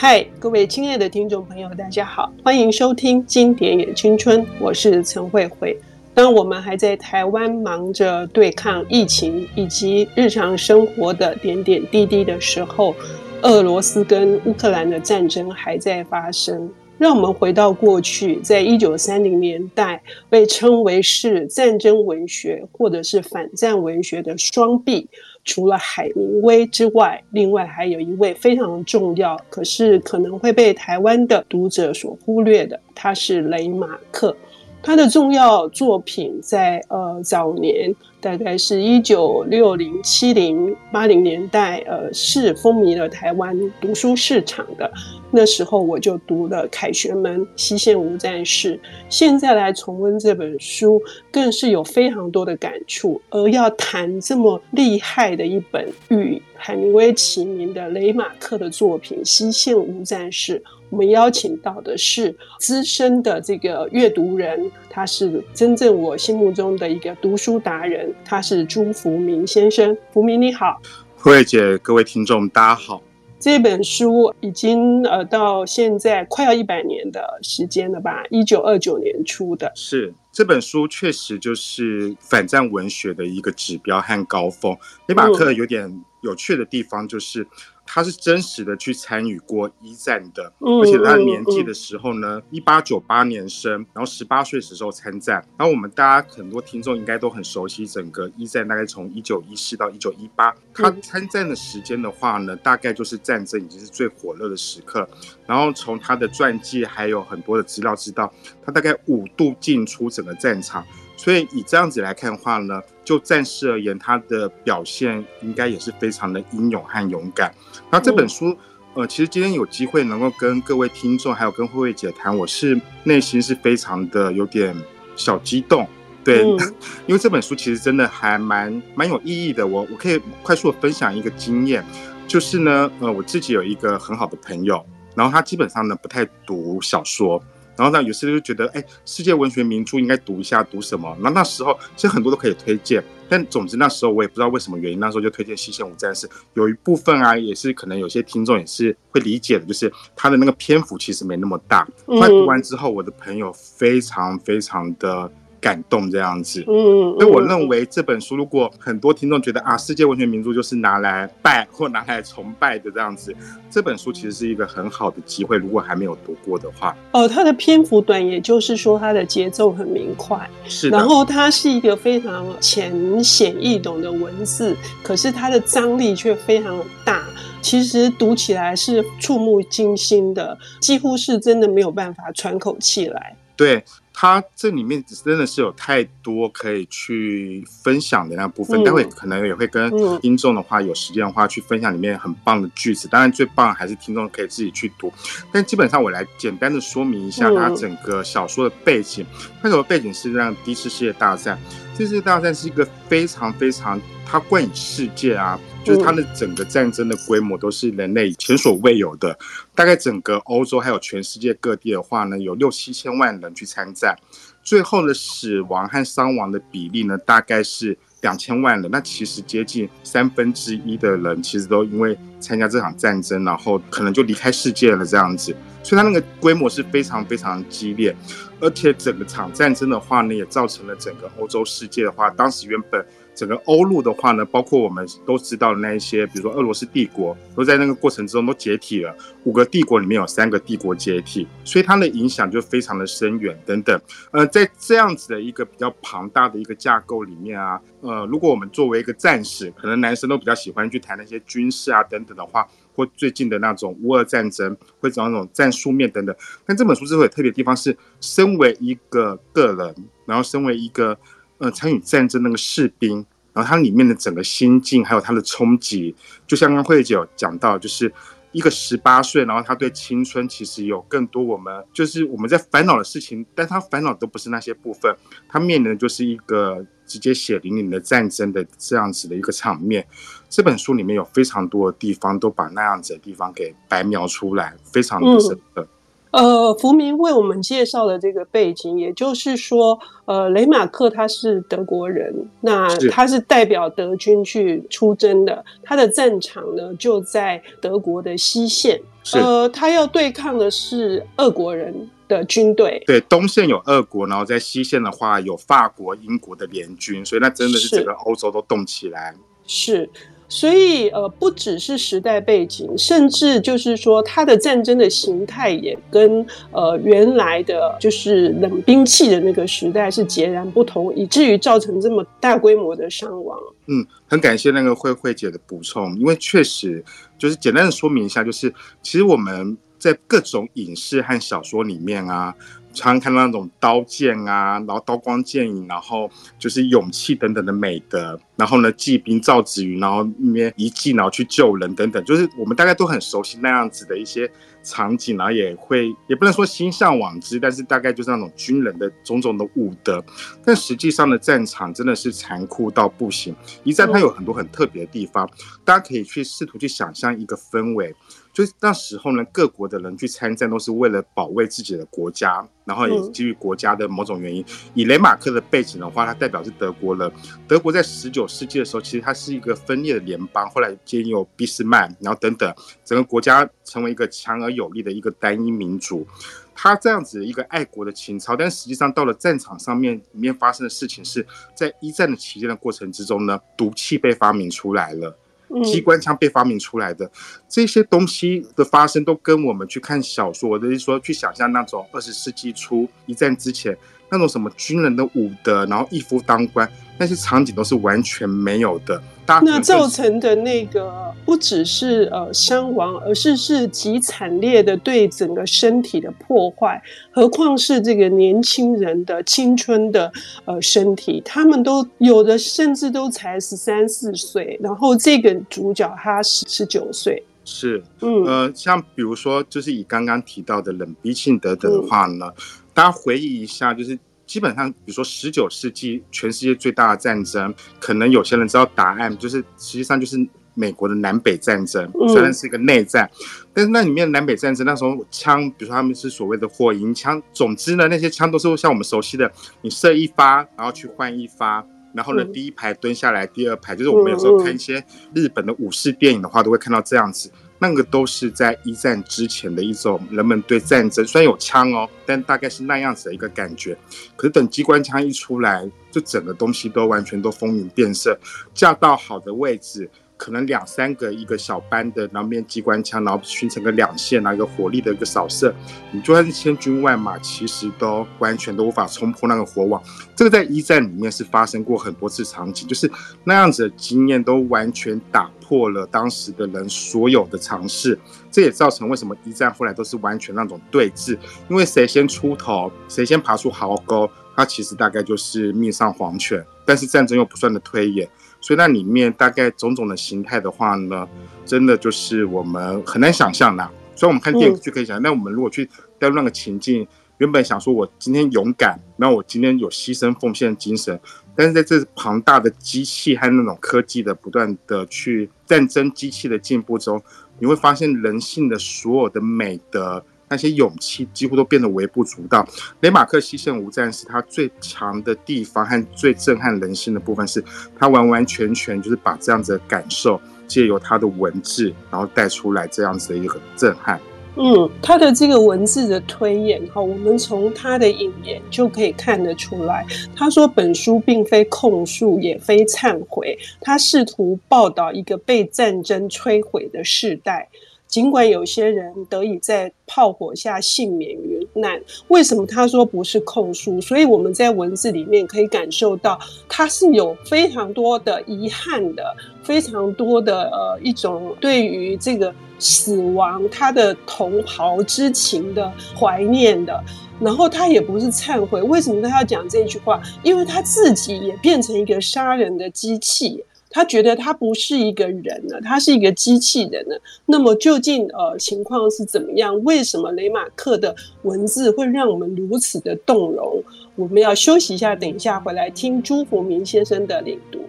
嗨，各位亲爱的听众朋友，大家好，欢迎收听《经典也青春》，我是陈慧慧。当我们还在台湾忙着对抗疫情以及日常生活的点点滴滴的时候，俄罗斯跟乌克兰的战争还在发生。让我们回到过去，在一九三零年代，被称为是战争文学或者是反战文学的双璧。除了海明威之外，另外还有一位非常重要，可是可能会被台湾的读者所忽略的，他是雷马克。他的重要作品在呃早年。大概是一九六零、七零、八零年代，呃，是风靡了台湾读书市场的。那时候我就读了《凯旋门》《西线无战事》，现在来重温这本书，更是有非常多的感触。而要谈这么厉害的一本与海明威齐名的雷马克的作品《西线无战事》。我们邀请到的是资深的这个阅读人，他是真正我心目中的一个读书达人，他是朱福明先生。福明你好，慧慧姐，各位听众大家好。这本书已经呃到现在快要一百年的时间了吧？一九二九年出的。是这本书确实就是反战文学的一个指标和高峰。雷马克有点有趣的地方就是。他是真实的去参与过一战的，而且他年纪的时候呢，一八九八年生，然后十八岁时候参战。然后我们大家很多听众应该都很熟悉整个一战，大概从一九一四到一九一八。他参战的时间的话呢，大概就是战争已经是最火热的时刻。然后从他的传记还有很多的资料知道，他大概五度进出整个战场。所以以这样子来看的话呢，就暂时而言，他的表现应该也是非常的英勇和勇敢。那这本书，呃，其实今天有机会能够跟各位听众还有跟慧慧姐谈，我是内心是非常的有点小激动，对，因为这本书其实真的还蛮蛮有意义的。我我可以快速的分享一个经验，就是呢，呃，我自己有一个很好的朋友，然后他基本上呢不太读小说。然后呢，有时就觉得，哎，世界文学名著应该读一下，读什么？那那时候其实很多都可以推荐，但总之那时候我也不知道为什么原因，那时候就推荐《西线无战事》。有一部分啊，也是可能有些听众也是会理解的，就是他的那个篇幅其实没那么大。那读完之后，我的朋友非常非常的。感动这样子，嗯，所以我认为这本书，如果很多听众觉得啊，世界文学名著就是拿来拜或拿来崇拜的这样子，这本书其实是一个很好的机会。如果还没有读过的话，哦，它的篇幅短，也就是说它的节奏很明快，是的。然后它是一个非常浅显易懂的文字，可是它的张力却非常大，其实读起来是触目惊心的，几乎是真的没有办法喘口气来。对。它这里面真的是有太多可以去分享的那部分，待会可能也会跟听众的话有时间的话去分享里面很棒的句子。当然最棒还是听众可以自己去读，但基本上我来简单的说明一下它整个小说的背景。它的背景是让第一次世界大战，第一次世界大战是一个非常非常它冠以世界啊。就是它的整个战争的规模都是人类前所未有的，大概整个欧洲还有全世界各地的话呢，有六七千万人去参战，最后的死亡和伤亡的比例呢，大概是两千万人。那其实接近三分之一的人，其实都因为参加这场战争，然后可能就离开世界了这样子。所以它那个规模是非常非常激烈，而且整个场战争的话呢，也造成了整个欧洲世界的话，当时原本。整个欧陆的话呢，包括我们都知道的那一些，比如说俄罗斯帝国，都在那个过程之中都解体了。五个帝国里面有三个帝国解体，所以它的影响就非常的深远等等。呃，在这样子的一个比较庞大的一个架构里面啊，呃，如果我们作为一个战士，可能男生都比较喜欢去谈那些军事啊等等的话，或最近的那种乌俄战争，会讲那种战术面等等。但这本书之后有特别的地方是，身为一个个人，然后身为一个。呃，参与战争那个士兵，然后他里面的整个心境，还有他的冲击，就像刚慧慧姐有讲到，就是一个十八岁，然后他对青春其实有更多我们就是我们在烦恼的事情，但他烦恼都不是那些部分，他面临的就是一个直接血淋淋的战争的这样子的一个场面。这本书里面有非常多的地方都把那样子的地方给白描出来，非常的深刻。嗯呃，福明为我们介绍的这个背景，也就是说，呃，雷马克他是德国人，那他是代表德军去出征的，他的战场呢就在德国的西线。呃，他要对抗的是俄国人的军队。对，东线有俄国，然后在西线的话有法国、英国的联军，所以那真的是整个欧洲都动起来。是。所以，呃，不只是时代背景，甚至就是说，它的战争的形态也跟呃原来的，就是冷兵器的那个时代是截然不同，以至于造成这么大规模的伤亡。嗯，很感谢那个慧慧姐的补充，因为确实就是简单的说明一下，就是其实我们在各种影视和小说里面啊。常常看到那种刀剑啊，然后刀光剑影，然后就是勇气等等的美德，然后呢，骑兵赵子云，然后那边一骑然后去救人等等，就是我们大概都很熟悉那样子的一些场景，然后也会也不能说心向往之，但是大概就是那种军人的种种的武德。但实际上的战场真的是残酷到不行，一战它有很多很特别的地方，大家可以去试图去想象一个氛围。就是那时候呢，各国的人去参战都是为了保卫自己的国家，然后也基于国家的某种原因。以雷马克的背景的话，他代表是德国人。德国在十九世纪的时候，其实它是一个分裂的联邦，后来兼有俾斯麦，然后等等，整个国家成为一个强而有力的一个单一民族。他这样子一个爱国的情操，但实际上到了战场上面，里面发生的事情是在一战的期间的过程之中呢，毒气被发明出来了。机关枪被发明出来的、这些东西的发生，都跟我们去看小说，我的意思说，去想象那种二十世纪初一战之前那种什么军人的武德，然后一夫当关。那些场景都是完全没有的，那造成的那个不只是呃伤亡，而是是极惨烈的对整个身体的破坏，何况是这个年轻人的青春的呃身体，他们都有的甚至都才十三四岁，然后这个主角他十十九岁，是嗯呃，像比如说就是以刚刚提到的冷兵器等等的话呢，嗯、大家回忆一下就是。基本上，比如说十九世纪全世界最大的战争，可能有些人知道答案，就是实际上就是美国的南北战争，虽然是一个内战，但是那里面南北战争那时候枪，比如说他们是所谓的火银枪，总之呢，那些枪都是像我们熟悉的，你射一发，然后去换一发，然后呢，第一排蹲下来，第二排就是我们有时候看一些日本的武士电影的话，都会看到这样子。那个都是在一战之前的一种人们对战争，虽然有枪哦，但大概是那样子的一个感觉。可是等机关枪一出来，就整个东西都完全都风云变色，架到好的位置。可能两三个一个小班的，然后面机关枪，然后形成个两线，拿一个火力的一个扫射，你就算是千军万马，其实都完全都无法冲破那个火网。这个在一战里面是发生过很多次场景，就是那样子的经验都完全打破了当时的人所有的尝试。这也造成为什么一战后来都是完全那种对峙，因为谁先出头，谁先爬出壕沟，他其实大概就是命丧黄泉。但是战争又不断的推演。所以那里面大概种种的形态的话呢，真的就是我们很难想象的。所以我们看电影就可以想，那我们如果去带入那个情境，原本想说我今天勇敢，然后我今天有牺牲奉献精神，但是在这庞大的机器和那种科技的不断的去战争机器的进步中，你会发现人性的所有的美德。那些勇气几乎都变得微不足道。雷马克西线无战事，他最强的地方和最震撼人心的部分是，他完完全全就是把这样子的感受借由他的文字，然后带出来这样子的一个震撼。嗯，他的这个文字的推演哈，我们从他的引言就可以看得出来。他说，本书并非控诉，也非忏悔，他试图报道一个被战争摧毁的世代。尽管有些人得以在炮火下幸免于难，为什么他说不是控诉？所以我们在文字里面可以感受到，他是有非常多的遗憾的，非常多的呃一种对于这个死亡他的同袍之情的怀念的。然后他也不是忏悔，为什么他要讲这句话？因为他自己也变成一个杀人的机器。他觉得他不是一个人了，他是一个机器人了。那么究竟呃情况是怎么样？为什么雷马克的文字会让我们如此的动容？我们要休息一下，等一下回来听朱福明先生的领读。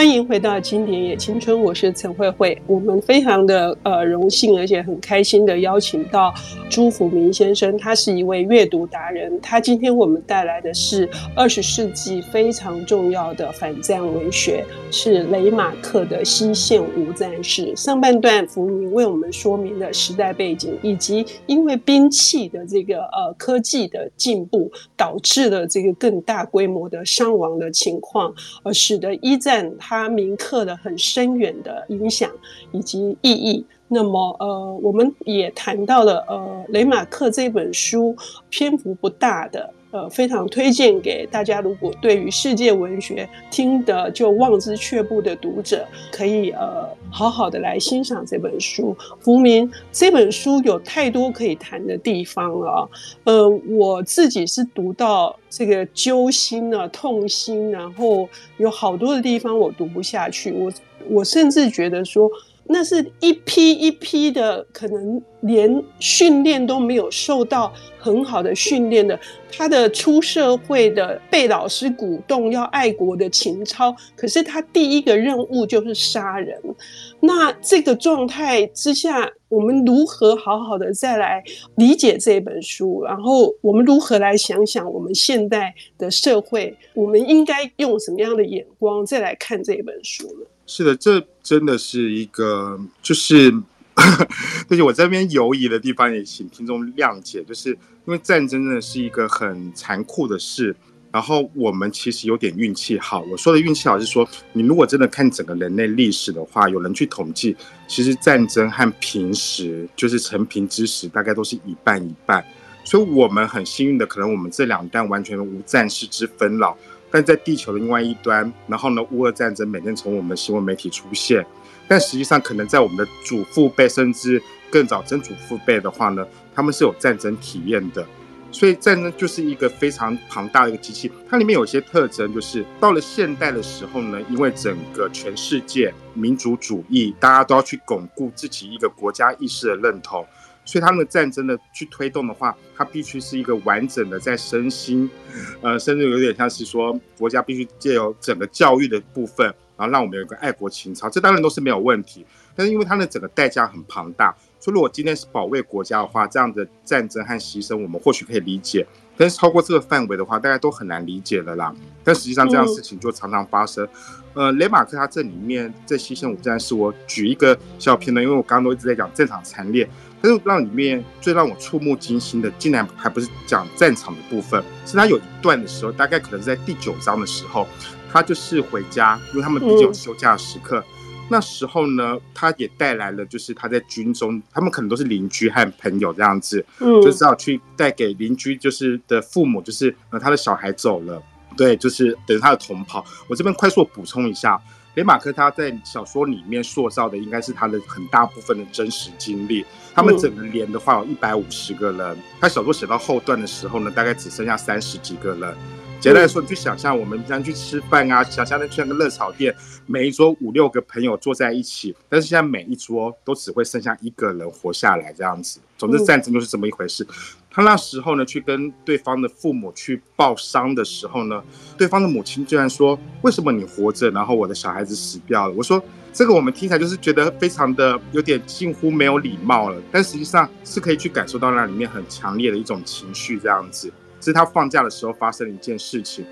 欢迎回到《经典也青春》，我是陈慧慧。我们非常的呃荣幸，而且很开心的邀请到朱福明先生，他是一位阅读达人。他今天我们带来的是二十世纪非常重要的反战文学，是雷马克的《西线无战事》。上半段福明为我们说明了时代背景，以及因为兵器的这个呃科技的进步，导致了这个更大规模的伤亡的情况，而使得一战。它铭刻的很深远的影响以及意义。那么，呃，我们也谈到了，呃，雷马克这本书篇幅不大的。呃，非常推荐给大家。如果对于世界文学听得就望之却步的读者，可以呃好好的来欣赏这本书。福明这本书有太多可以谈的地方了。呃，我自己是读到这个揪心啊、痛心，然后有好多的地方我读不下去。我我甚至觉得说。那是一批一批的，可能连训练都没有受到很好的训练的，他的出社会的被老师鼓动要爱国的情操，可是他第一个任务就是杀人。那这个状态之下，我们如何好好的再来理解这本书？然后我们如何来想想我们现代的社会，我们应该用什么样的眼光再来看这本书呢？是的，这真的是一个，就是，而且我这边犹疑的地方也请听众谅解，就是因为战争真的是一个很残酷的事，然后我们其实有点运气好。我说的运气好是说，你如果真的看整个人类历史的话，有人去统计，其实战争和平时就是成平之时，大概都是一半一半。所以我们很幸运的，可能我们这两代完全无战事之分了。但在地球的另外一端，然后呢，乌俄战争每天从我们新闻媒体出现，但实际上可能在我们的祖父辈甚至更早曾祖父辈的话呢，他们是有战争体验的，所以战争就是一个非常庞大的一个机器。它里面有些特征，就是到了现代的时候呢，因为整个全世界民族主义，大家都要去巩固自己一个国家意识的认同。所以他们的战争的去推动的话，它必须是一个完整的，在身心，呃，甚至有点像是说，国家必须借由整个教育的部分，然后让我们有一个爱国情操，这当然都是没有问题。但是因为它的整个代价很庞大，所以如果今天是保卫国家的话，这样的战争和牺牲，我们或许可以理解。但是超过这个范围的话，大家都很难理解了啦。但实际上这样事情就常常发生。呃，雷马克他这里面这西线无战是，我举一个小片段，因为我刚刚都一直在讲战场惨烈。但是让里面最让我触目惊心的，竟然还不是讲战场的部分，是他有一段的时候，大概可能是在第九章的时候，他就是回家，因为他们毕竟有休假的时刻。嗯、那时候呢，他也带来了，就是他在军中，他们可能都是邻居和朋友这样子，嗯，就是要去带给邻居，就是的父母，就是呃他的小孩走了，对，就是等于他的同袍。我这边快速补充一下。雷马克他在小说里面塑造的应该是他的很大部分的真实经历。他们整个连的话有一百五十个人，他小说写到后段的时候呢，大概只剩下三十几个人。简单来说，你去想象我们平常去吃饭啊，想象那去那个热炒店，每一桌五六个朋友坐在一起，但是现在每一桌都只会剩下一个人活下来这样子。总之，战争就是这么一回事。他那时候呢，去跟对方的父母去报丧的时候呢，对方的母亲居然说：“为什么你活着，然后我的小孩子死掉了？”我说：“这个我们听起来就是觉得非常的有点近乎没有礼貌了，但实际上是可以去感受到那里面很强烈的一种情绪，这样子。是他放假的时候发生的一件事情。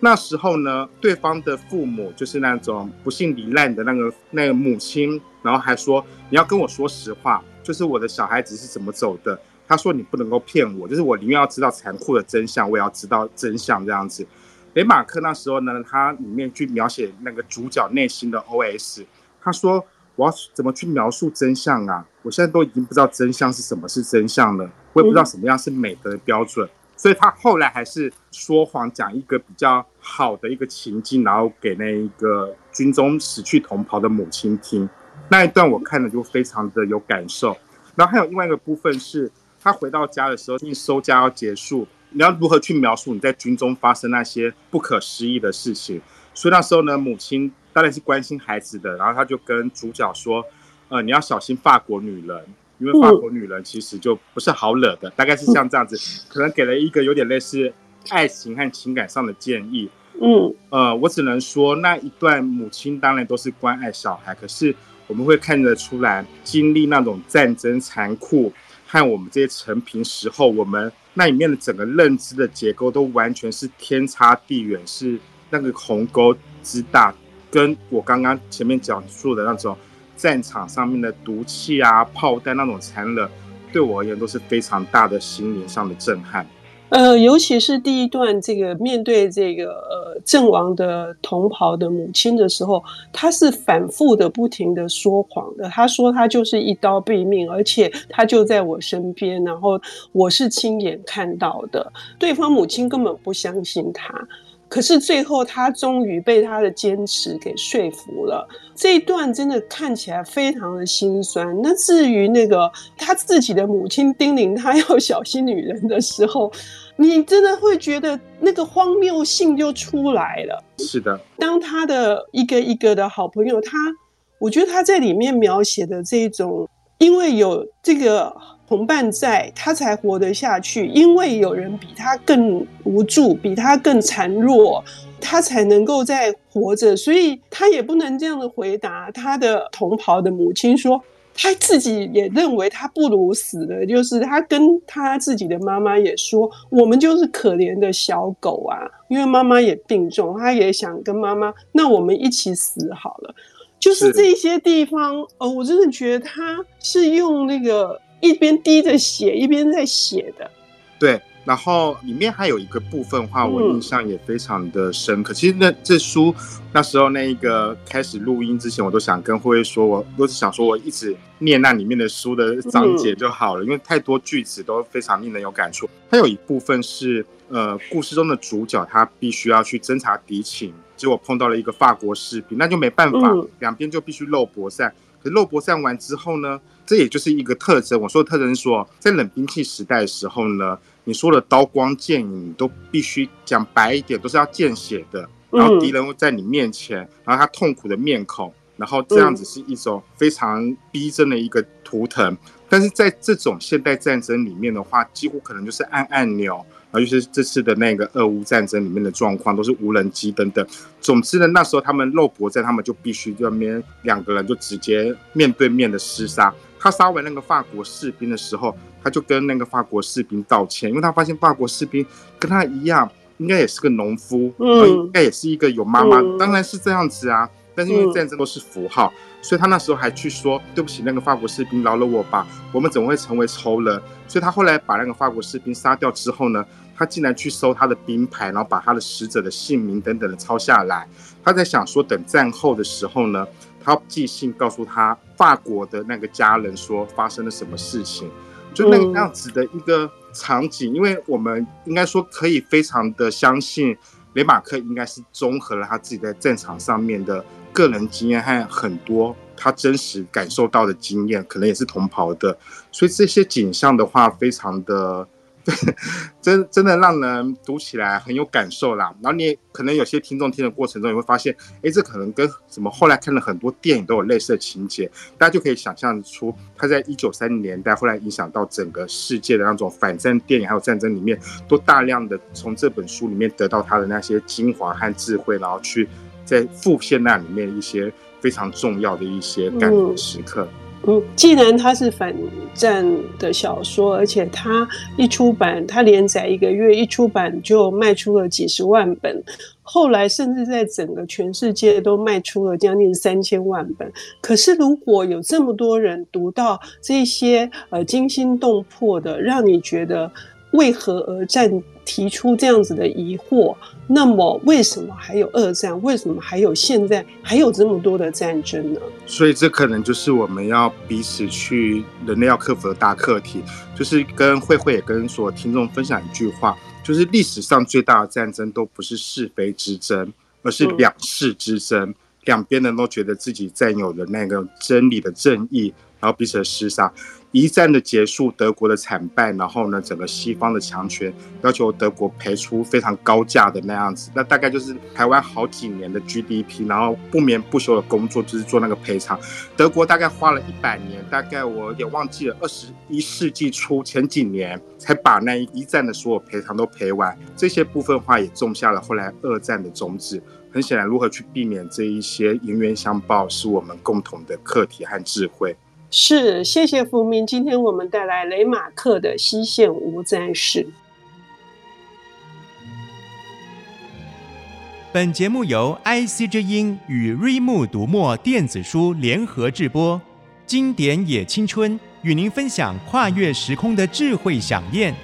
那时候呢，对方的父母就是那种不幸罹难的那个那个母亲，然后还说：你要跟我说实话，就是我的小孩子是怎么走的。”他说：“你不能够骗我，就是我宁愿要知道残酷的真相，我也要知道真相这样子。”雷马克那时候呢，他里面去描写那个主角内心的 OS。他说：“我要怎么去描述真相啊？我现在都已经不知道真相是什么是真相了，我也不知道什么样是美德的标准。”所以他后来还是说谎，讲一个比较好的一个情境，然后给那一个军中死去同袍的母亲听。那一段我看了就非常的有感受。然后还有另外一个部分是。他回到家的时候，你收家要结束，你要如何去描述你在军中发生那些不可思议的事情？所以那时候呢，母亲当然是关心孩子的，然后他就跟主角说：“呃，你要小心法国女人，因为法国女人其实就不是好惹的。”大概是像这样子，可能给了一个有点类似爱情和情感上的建议。嗯，呃，我只能说那一段母亲当然都是关爱小孩，可是我们会看得出来，经历那种战争残酷和我们这些成平时候，我们那里面的整个认知的结构都完全是天差地远，是那个鸿沟之大，跟我刚刚前面讲述的那种战场上面的毒气啊、炮弹那种残忍。对我而言都是非常大的心灵上的震撼，呃，尤其是第一段这个面对这个呃阵亡的同袍的母亲的时候，他是反复的不停的说谎的。他说他就是一刀毙命，而且他就在我身边，然后我是亲眼看到的。对方母亲根本不相信他。可是最后，他终于被他的坚持给说服了。这一段真的看起来非常的心酸。那至于那个他自己的母亲叮咛他要小心女人的时候，你真的会觉得那个荒谬性就出来了。是的，当他的一个一个的好朋友，他，我觉得他在里面描写的这种，因为有这个。同伴在，他才活得下去。因为有人比他更无助，比他更孱弱，他才能够在活着。所以他也不能这样的回答他的同袍的母亲说，他自己也认为他不如死的。就是他跟他自己的妈妈也说，我们就是可怜的小狗啊，因为妈妈也病重，他也想跟妈妈，那我们一起死好了。就是这些地方，呃，我真的觉得他是用那个。一边滴着血，一边在写的。对，然后里面还有一个部分的话，我印象也非常的深刻。嗯、其实那这书那时候那一个开始录音之前，我都想跟慧慧说，我都是想说我一直念那里面的书的章节就好了，嗯、因为太多句子都非常令人有感触。它有一部分是呃，故事中的主角他必须要去侦查敌情，结果碰到了一个法国士兵，那就没办法，嗯、两边就必须肉搏战。肉搏战完之后呢？这也就是一个特征。我说的特征是说，在冷兵器时代的时候呢，你说的刀光剑影都必须讲白一点，都是要见血的。然后敌人会在你面前，然后他痛苦的面孔，然后这样子是一种非常逼真的一个图腾。但是在这种现代战争里面的话，几乎可能就是按按钮。尤其是这次的那个俄乌战争里面的状况，都是无人机等等。总之呢，那时候他们肉搏战，他们就必须在那边两个人就直接面对面的厮杀。他杀完那个法国士兵的时候，他就跟那个法国士兵道歉，因为他发现法国士兵跟他一样，应该也是个农夫，嗯，应该也是一个有妈妈，当然是这样子啊。但是因为战争都是符号，所以他那时候还去说对不起，那个法国士兵饶了我吧，我们怎么会成为仇人？所以他后来把那个法国士兵杀掉之后呢，他竟然去搜他的兵牌，然后把他的死者的姓名等等的抄下来。他在想说，等战后的时候呢，他寄信告诉他法国的那个家人说发生了什么事情，就那个样子的一个场景。因为我们应该说可以非常的相信雷马克应该是综合了他自己在战场上面的个人经验和很多他真实感受到的经验，可能也是同袍的，所以这些景象的话，非常的。真真的让人读起来很有感受啦。然后你可能有些听众听的过程中，你会发现，哎，这可能跟什么后来看了很多电影都有类似的情节。大家就可以想象出，他在一九三零年代后来影响到整个世界的那种反战电影，还有战争里面，都大量的从这本书里面得到他的那些精华和智慧，然后去在复现那里面一些非常重要的一些感人时刻。嗯嗯，既然它是反战的小说，而且它一出版，它连载一个月，一出版就卖出了几十万本，后来甚至在整个全世界都卖出了将近三千万本。可是，如果有这么多人读到这些呃惊心动魄的，让你觉得为何而战？提出这样子的疑惑，那么为什么还有二战？为什么还有现在还有这么多的战争呢？所以这可能就是我们要彼此去人类要克服的大课题，就是跟慧慧也跟所有听众分享一句话，就是历史上最大的战争都不是是非之争，而是两世之争。两边人都觉得自己占有的那个真理的正义。然后彼此的厮杀。一战的结束，德国的惨败，然后呢，整个西方的强权要求德国赔出非常高价的那样子，那大概就是台湾好几年的 GDP，然后不眠不休的工作就是做那个赔偿。德国大概花了一百年，大概我也忘记了，二十一世纪初前几年才把那一战的所有赔偿都赔完。这些部分话也种下了后来二战的种子。很显然，如何去避免这一些冤冤相报，是我们共同的课题和智慧。是，谢谢福明。今天我们带来雷马克的《西线无战事》。本节目由 IC 之音与瑞木读墨电子书联合制播，经典也青春与您分享跨越时空的智慧想念。